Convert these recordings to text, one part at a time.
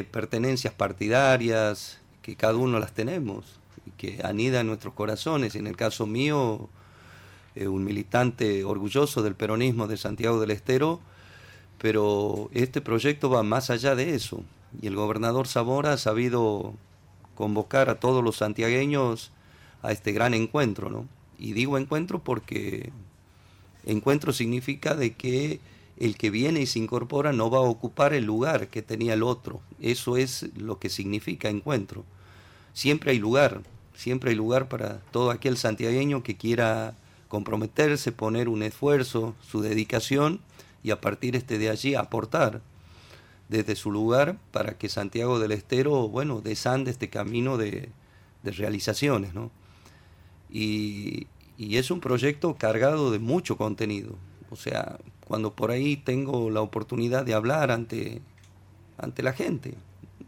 pertenencias partidarias, que cada uno las tenemos, que anida en nuestros corazones. En el caso mío, eh, un militante orgulloso del peronismo de Santiago del Estero, pero este proyecto va más allá de eso. Y el gobernador Zamora ha sabido convocar a todos los santiagueños a este gran encuentro, ¿no? Y digo encuentro porque encuentro significa de que el que viene y se incorpora no va a ocupar el lugar que tenía el otro. Eso es lo que significa encuentro. Siempre hay lugar, siempre hay lugar para todo aquel santiagueño que quiera comprometerse, poner un esfuerzo, su dedicación y a partir este de allí aportar desde su lugar para que Santiago del Estero, bueno, desande este camino de, realizaciones, ¿no? Y, y es un proyecto cargado de mucho contenido. O sea, cuando por ahí tengo la oportunidad de hablar ante, ante la gente,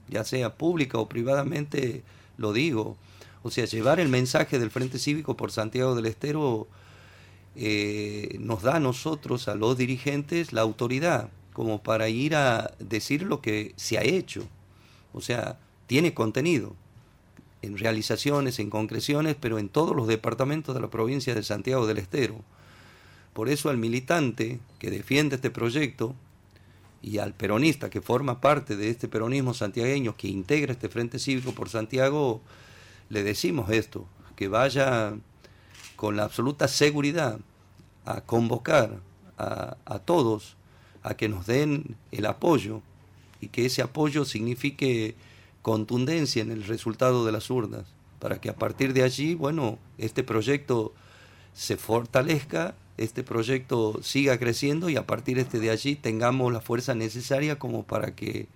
ya sea pública o privadamente, lo digo. O sea, llevar el mensaje del Frente Cívico por Santiago del Estero eh, nos da a nosotros, a los dirigentes, la autoridad como para ir a decir lo que se ha hecho. O sea, tiene contenido en realizaciones, en concreciones, pero en todos los departamentos de la provincia de Santiago del Estero. Por eso al militante que defiende este proyecto y al peronista que forma parte de este peronismo santiagueño, que integra este Frente Cívico por Santiago, le decimos esto, que vaya con la absoluta seguridad a convocar a, a todos a que nos den el apoyo y que ese apoyo signifique contundencia en el resultado de las urnas, para que a partir de allí, bueno, este proyecto se fortalezca este proyecto siga creciendo y a partir este de allí tengamos la fuerza necesaria como para que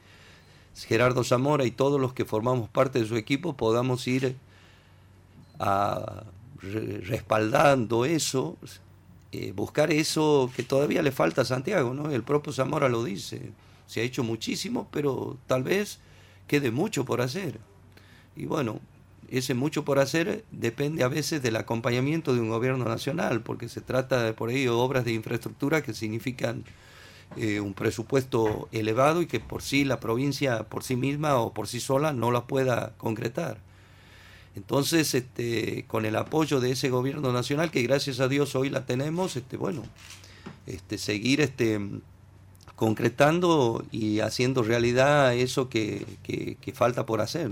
Gerardo Zamora y todos los que formamos parte de su equipo podamos ir a, respaldando eso, eh, buscar eso que todavía le falta a Santiago, ¿no? El propio Zamora lo dice, se ha hecho muchísimo, pero tal vez quede mucho por hacer. Y bueno, ese mucho por hacer depende a veces del acompañamiento de un gobierno nacional, porque se trata de por ello obras de infraestructura que significan eh, un presupuesto elevado y que por sí la provincia por sí misma o por sí sola no la pueda concretar. Entonces, este, con el apoyo de ese gobierno nacional, que gracias a Dios hoy la tenemos, este, bueno, este, seguir este, concretando y haciendo realidad eso que, que falta por hacer.